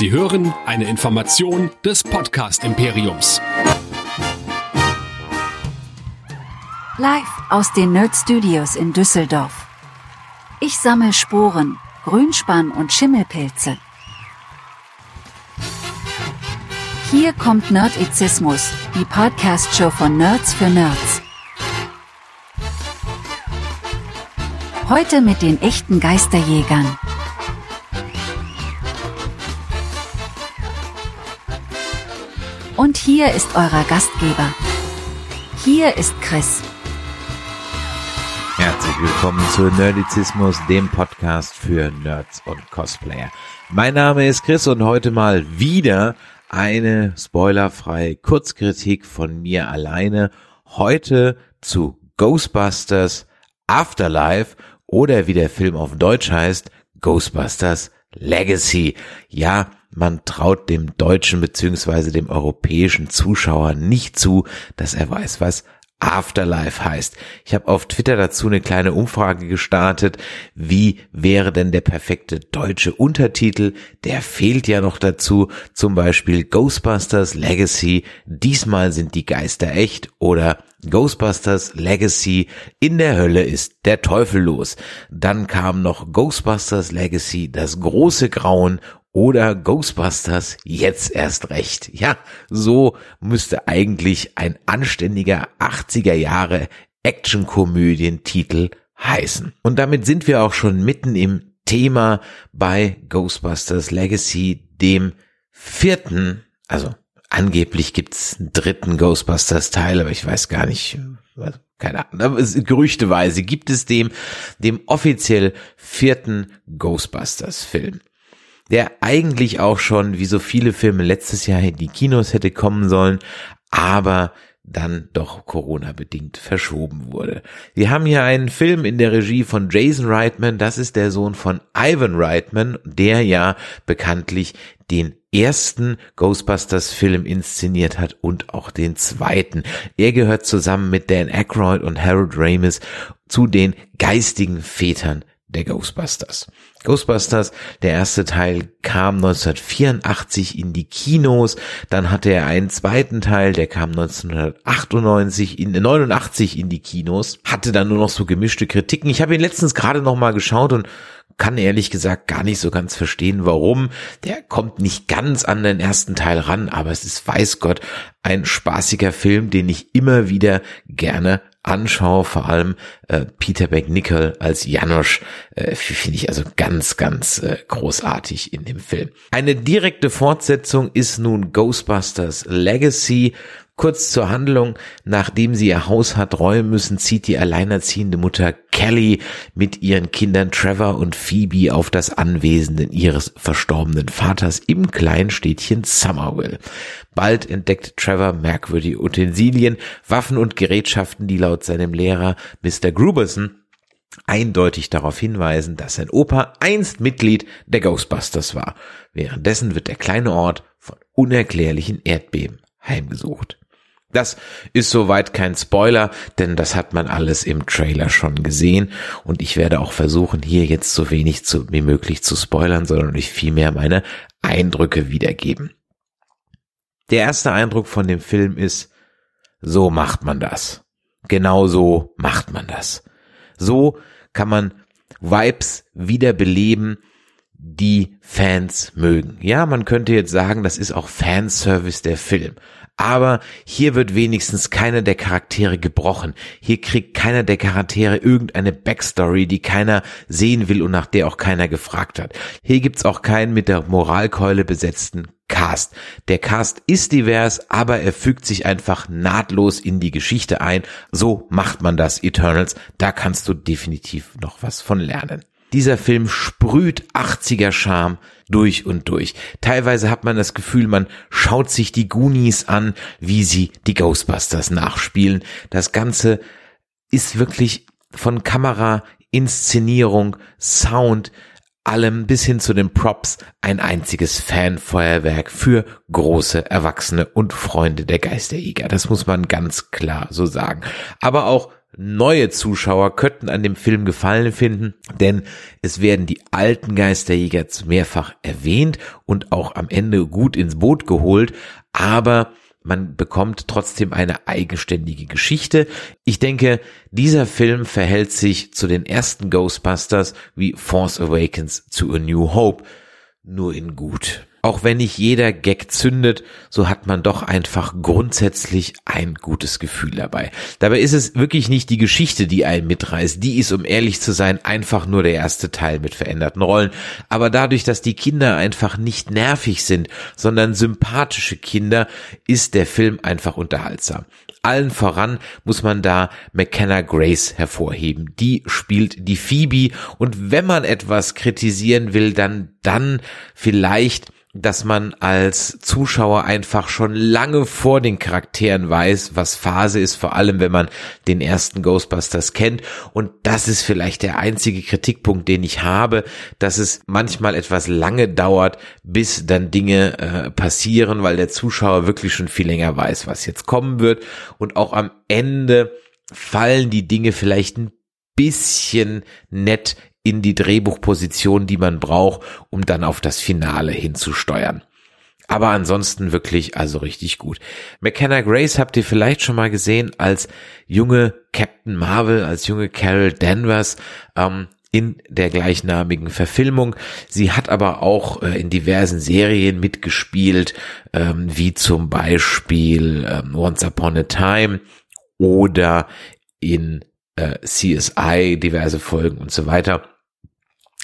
Sie hören eine Information des Podcast Imperiums. Live aus den Nerd Studios in Düsseldorf. Ich sammle Sporen, Grünspann und Schimmelpilze. Hier kommt Nerdizismus, die Podcast-Show von Nerds für Nerds. Heute mit den echten Geisterjägern. Und hier ist euer Gastgeber. Hier ist Chris. Herzlich willkommen zu Nerdizismus, dem Podcast für Nerds und Cosplayer. Mein Name ist Chris und heute mal wieder eine spoilerfreie Kurzkritik von mir alleine. Heute zu Ghostbusters Afterlife oder wie der Film auf Deutsch heißt, Ghostbusters Legacy. Ja, man traut dem deutschen beziehungsweise dem europäischen Zuschauer nicht zu, dass er weiß, was Afterlife heißt. Ich habe auf Twitter dazu eine kleine Umfrage gestartet. Wie wäre denn der perfekte deutsche Untertitel? Der fehlt ja noch dazu. Zum Beispiel Ghostbusters Legacy. Diesmal sind die Geister echt oder Ghostbusters Legacy. In der Hölle ist der Teufel los. Dann kam noch Ghostbusters Legacy, das große Grauen oder Ghostbusters jetzt erst recht. Ja, so müsste eigentlich ein anständiger 80er Jahre Actionkomödientitel heißen. Und damit sind wir auch schon mitten im Thema bei Ghostbusters Legacy, dem vierten, also angeblich gibt's einen dritten Ghostbusters Teil, aber ich weiß gar nicht, keine Ahnung, aber gerüchteweise gibt es dem, dem offiziell vierten Ghostbusters Film der eigentlich auch schon, wie so viele Filme letztes Jahr in die Kinos hätte kommen sollen, aber dann doch Corona-bedingt verschoben wurde. Wir haben hier einen Film in der Regie von Jason Reitman, das ist der Sohn von Ivan Reitman, der ja bekanntlich den ersten Ghostbusters-Film inszeniert hat und auch den zweiten. Er gehört zusammen mit Dan Aykroyd und Harold Ramis zu den geistigen Vätern der Ghostbusters. Ghostbusters, der erste Teil kam 1984 in die Kinos, dann hatte er einen zweiten Teil, der kam 1998 in 89 in die Kinos, hatte dann nur noch so gemischte Kritiken. Ich habe ihn letztens gerade noch mal geschaut und kann ehrlich gesagt gar nicht so ganz verstehen, warum. Der kommt nicht ganz an den ersten Teil ran, aber es ist, weiß Gott, ein spaßiger Film, den ich immer wieder gerne anschaue, vor allem äh, Peter McNichol als Janosch, äh, finde ich also ganz, ganz äh, großartig in dem Film. Eine direkte Fortsetzung ist nun Ghostbusters Legacy. Kurz zur Handlung, nachdem sie ihr Haus hat räumen müssen, zieht die alleinerziehende Mutter Kelly mit ihren Kindern Trevor und Phoebe auf das Anwesen ihres verstorbenen Vaters im kleinen Städtchen Somerville. Bald entdeckt Trevor merkwürdige Utensilien, Waffen und Gerätschaften, die laut seinem Lehrer Mr. Gruberson eindeutig darauf hinweisen, dass sein Opa einst Mitglied der Ghostbusters war. Währenddessen wird der kleine Ort von unerklärlichen Erdbeben heimgesucht. Das ist soweit kein Spoiler, denn das hat man alles im Trailer schon gesehen und ich werde auch versuchen, hier jetzt so wenig zu, wie möglich zu spoilern, sondern ich vielmehr meine Eindrücke wiedergeben. Der erste Eindruck von dem Film ist, so macht man das. Genau so macht man das. So kann man Vibes wiederbeleben, die Fans mögen. Ja, man könnte jetzt sagen, das ist auch Fanservice der Film. Aber hier wird wenigstens keiner der Charaktere gebrochen. Hier kriegt keiner der Charaktere irgendeine Backstory, die keiner sehen will und nach der auch keiner gefragt hat. Hier gibt's auch keinen mit der Moralkeule besetzten Cast. Der Cast ist divers, aber er fügt sich einfach nahtlos in die Geschichte ein. So macht man das, Eternals. Da kannst du definitiv noch was von lernen. Dieser Film sprüht 80er Charme durch und durch. Teilweise hat man das Gefühl, man schaut sich die Goonies an, wie sie die Ghostbusters nachspielen. Das Ganze ist wirklich von Kamera, Inszenierung, Sound, allem bis hin zu den Props ein einziges Fanfeuerwerk für große Erwachsene und Freunde der Geisterjäger. Das muss man ganz klar so sagen. Aber auch neue Zuschauer könnten an dem Film Gefallen finden, denn es werden die alten Geisterjäger mehrfach erwähnt und auch am Ende gut ins Boot geholt, aber man bekommt trotzdem eine eigenständige Geschichte. Ich denke, dieser Film verhält sich zu den ersten Ghostbusters wie Force Awakens zu A New Hope, nur in gut. Auch wenn nicht jeder Gag zündet, so hat man doch einfach grundsätzlich ein gutes Gefühl dabei. Dabei ist es wirklich nicht die Geschichte, die einen mitreißt. Die ist, um ehrlich zu sein, einfach nur der erste Teil mit veränderten Rollen. Aber dadurch, dass die Kinder einfach nicht nervig sind, sondern sympathische Kinder, ist der Film einfach unterhaltsam. Allen voran muss man da McKenna Grace hervorheben. Die spielt die Phoebe und wenn man etwas kritisieren will, dann, dann vielleicht dass man als Zuschauer einfach schon lange vor den Charakteren weiß, was Phase ist, vor allem wenn man den ersten Ghostbusters kennt. Und das ist vielleicht der einzige Kritikpunkt, den ich habe, dass es manchmal etwas lange dauert, bis dann Dinge äh, passieren, weil der Zuschauer wirklich schon viel länger weiß, was jetzt kommen wird. Und auch am Ende fallen die Dinge vielleicht ein bisschen nett in die Drehbuchposition, die man braucht, um dann auf das Finale hinzusteuern. Aber ansonsten wirklich also richtig gut. McKenna Grace habt ihr vielleicht schon mal gesehen als junge Captain Marvel, als junge Carol Danvers. Ähm, in der gleichnamigen Verfilmung. Sie hat aber auch äh, in diversen Serien mitgespielt, ähm, wie zum Beispiel ähm, Once Upon a Time oder in äh, CSI, diverse Folgen und so weiter.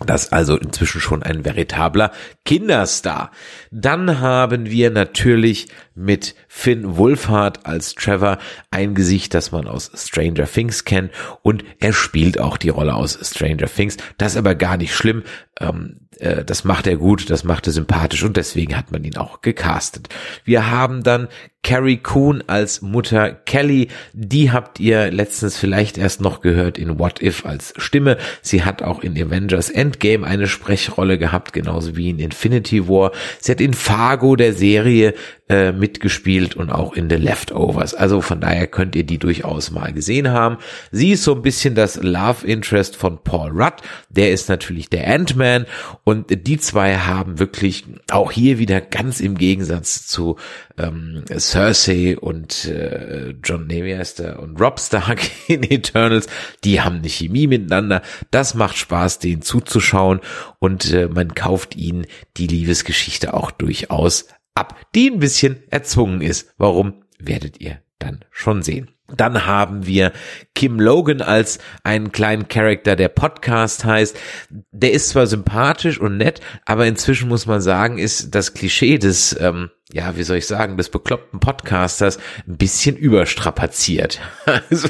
Das also inzwischen schon ein veritabler Kinderstar. Dann haben wir natürlich mit Finn Wolfhard als Trevor ein Gesicht, das man aus Stranger Things kennt und er spielt auch die Rolle aus Stranger Things. Das ist aber gar nicht schlimm. Ähm, äh, das macht er gut, das macht er sympathisch und deswegen hat man ihn auch gecastet. Wir haben dann Carrie Coon als Mutter Kelly. Die habt ihr letztens vielleicht erst noch gehört in What If als Stimme. Sie hat auch in Avengers Endgame eine Sprechrolle gehabt, genauso wie in Infinity War. Sie hat in Fargo der Serie äh, mitgespielt und auch in The Leftovers. Also von daher könnt ihr die durchaus mal gesehen haben. Sie ist so ein bisschen das Love Interest von Paul Rudd. Der ist natürlich der Ant-Man und die zwei haben wirklich auch hier wieder ganz im Gegensatz zu ähm, Cersei und äh, John Nemiester und Rob Stark in Eternals, die haben eine Chemie miteinander. Das macht Spaß, denen zuzuschauen und äh, man kauft ihnen die Liebesgeschichte auch durchaus ab, die ein bisschen erzwungen ist. Warum, werdet ihr dann schon sehen. Dann haben wir Kim Logan als einen kleinen Charakter, der Podcast heißt. Der ist zwar sympathisch und nett, aber inzwischen muss man sagen, ist das Klischee des, ähm, ja, wie soll ich sagen, des bekloppten Podcasters ein bisschen überstrapaziert. Also,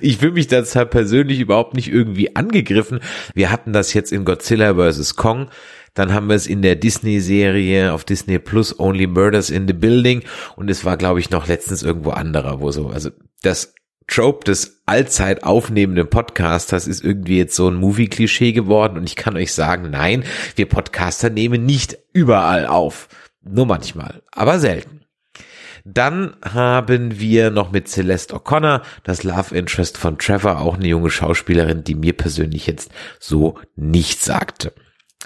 ich fühle mich deshalb persönlich überhaupt nicht irgendwie angegriffen. Wir hatten das jetzt in Godzilla vs. Kong dann haben wir es in der Disney-Serie auf Disney Plus Only Murders in the Building und es war, glaube ich, noch letztens irgendwo anderer, wo so, also das Trope des allzeit aufnehmenden Podcasters ist irgendwie jetzt so ein Movie-Klischee geworden und ich kann euch sagen, nein, wir Podcaster nehmen nicht überall auf. Nur manchmal, aber selten. Dann haben wir noch mit Celeste O'Connor das Love Interest von Trevor, auch eine junge Schauspielerin, die mir persönlich jetzt so nicht sagte.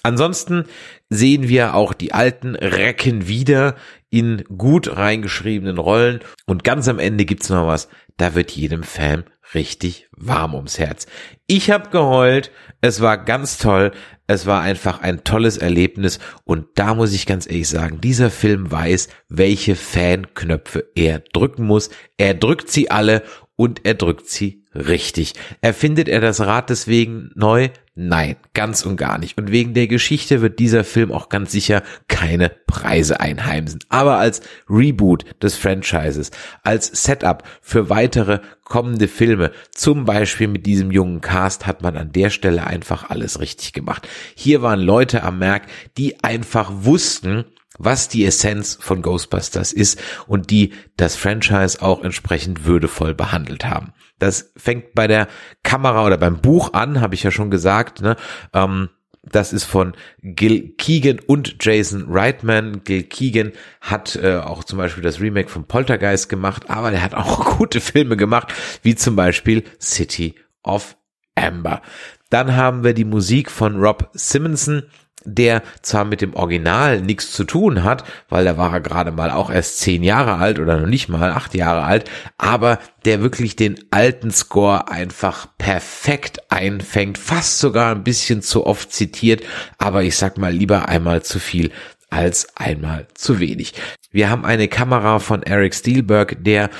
Ansonsten sehen wir auch die alten Recken wieder in gut reingeschriebenen Rollen und ganz am Ende gibt's noch was, da wird jedem Fan richtig warm ums Herz. Ich habe geheult, es war ganz toll, es war einfach ein tolles Erlebnis und da muss ich ganz ehrlich sagen, dieser Film weiß, welche Fanknöpfe er drücken muss. Er drückt sie alle und er drückt sie richtig. Erfindet er das Rad deswegen neu? Nein, ganz und gar nicht. Und wegen der Geschichte wird dieser Film auch ganz sicher keine Preise einheimsen. Aber als Reboot des Franchises, als Setup für weitere kommende Filme, zum Beispiel mit diesem jungen Cast, hat man an der Stelle einfach alles richtig gemacht. Hier waren Leute am Merk, die einfach wussten, was die Essenz von Ghostbusters ist und die das Franchise auch entsprechend würdevoll behandelt haben. Das fängt bei der Kamera oder beim Buch an, habe ich ja schon gesagt. Ne? Ähm, Das ist von Gil Keegan und Jason Reitman. Gil Keegan hat äh, auch zum Beispiel das Remake von Poltergeist gemacht, aber der hat auch gute Filme gemacht, wie zum Beispiel City of Amber. Dann haben wir die Musik von Rob Simonson der zwar mit dem Original nichts zu tun hat, weil da war er gerade mal auch erst zehn Jahre alt oder noch nicht mal acht Jahre alt, aber der wirklich den alten Score einfach perfekt einfängt, fast sogar ein bisschen zu oft zitiert, aber ich sag mal lieber einmal zu viel als einmal zu wenig. Wir haben eine Kamera von Eric Steelberg, der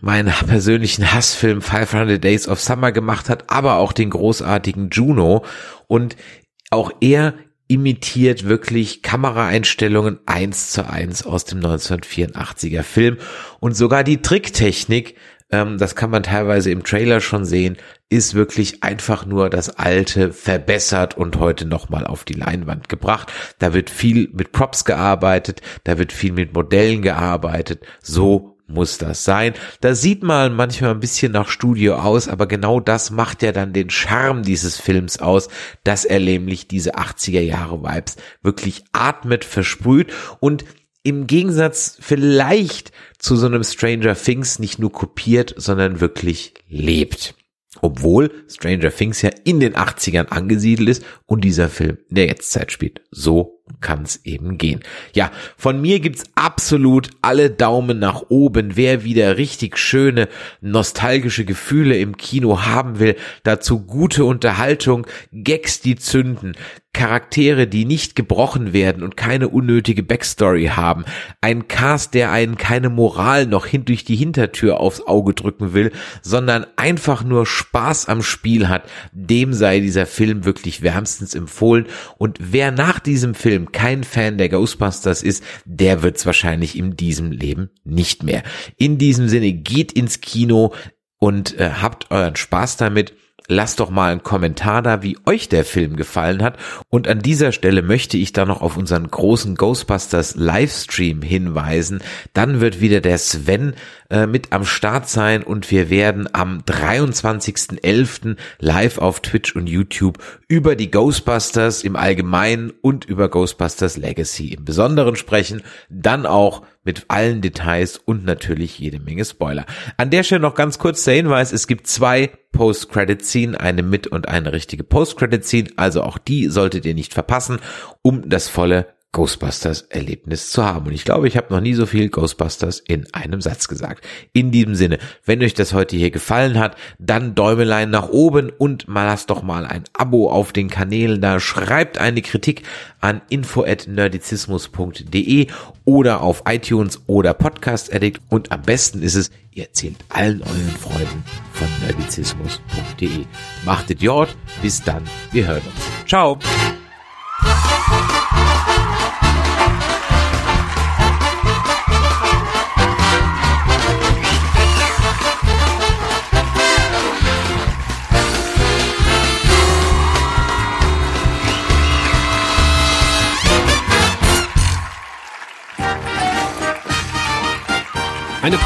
meinen persönlichen Hassfilm 500 Days of Summer gemacht hat, aber auch den großartigen Juno und auch er imitiert wirklich Kameraeinstellungen eins zu eins aus dem 1984er Film und sogar die Tricktechnik, ähm, das kann man teilweise im Trailer schon sehen, ist wirklich einfach nur das alte verbessert und heute nochmal auf die Leinwand gebracht. Da wird viel mit Props gearbeitet, da wird viel mit Modellen gearbeitet. So muss das sein. Das sieht mal manchmal ein bisschen nach Studio aus, aber genau das macht ja dann den Charme dieses Films aus, dass er nämlich diese 80er Jahre Vibes wirklich atmet, versprüht und im Gegensatz vielleicht zu so einem Stranger Things nicht nur kopiert, sondern wirklich lebt. Obwohl Stranger Things ja in den 80ern angesiedelt ist und dieser Film in der Jetztzeit spielt. So kann es eben gehen. Ja, von mir gibt's absolut alle Daumen nach oben. Wer wieder richtig schöne nostalgische Gefühle im Kino haben will, dazu gute Unterhaltung, Gags, die zünden, Charaktere, die nicht gebrochen werden und keine unnötige Backstory haben, ein Cast, der einen keine Moral noch hin durch die Hintertür aufs Auge drücken will, sondern einfach nur Spaß am Spiel hat, dem sei dieser Film wirklich wärmstens empfohlen. Und wer nach diesem Film kein Fan der Ghostbusters ist, der wird's wahrscheinlich in diesem Leben nicht mehr. In diesem Sinne, geht ins Kino und äh, habt euren Spaß damit lasst doch mal einen Kommentar da, wie euch der Film gefallen hat. Und an dieser Stelle möchte ich da noch auf unseren großen Ghostbusters Livestream hinweisen. Dann wird wieder der Sven äh, mit am Start sein und wir werden am 23.11. live auf Twitch und YouTube über die Ghostbusters im Allgemeinen und über Ghostbusters Legacy im Besonderen sprechen. Dann auch mit allen Details und natürlich jede Menge Spoiler. An der Stelle noch ganz kurz der Hinweis, es gibt zwei Post-Credit-Scene, eine mit und eine richtige Post-Credit-Scene, also auch die solltet ihr nicht verpassen, um das volle Ghostbusters Erlebnis zu haben. Und ich glaube, ich habe noch nie so viel Ghostbusters in einem Satz gesagt. In diesem Sinne, wenn euch das heute hier gefallen hat, dann Däumelein nach oben und mal lasst doch mal ein Abo auf den Kanälen da. Schreibt eine Kritik an info@nerdizismus.de oder auf iTunes oder Podcast Addict und am besten ist es, ihr erzählt allen euren Freunden von nerdizismus.de. Macht Idiot, bis dann, wir hören uns. Ciao.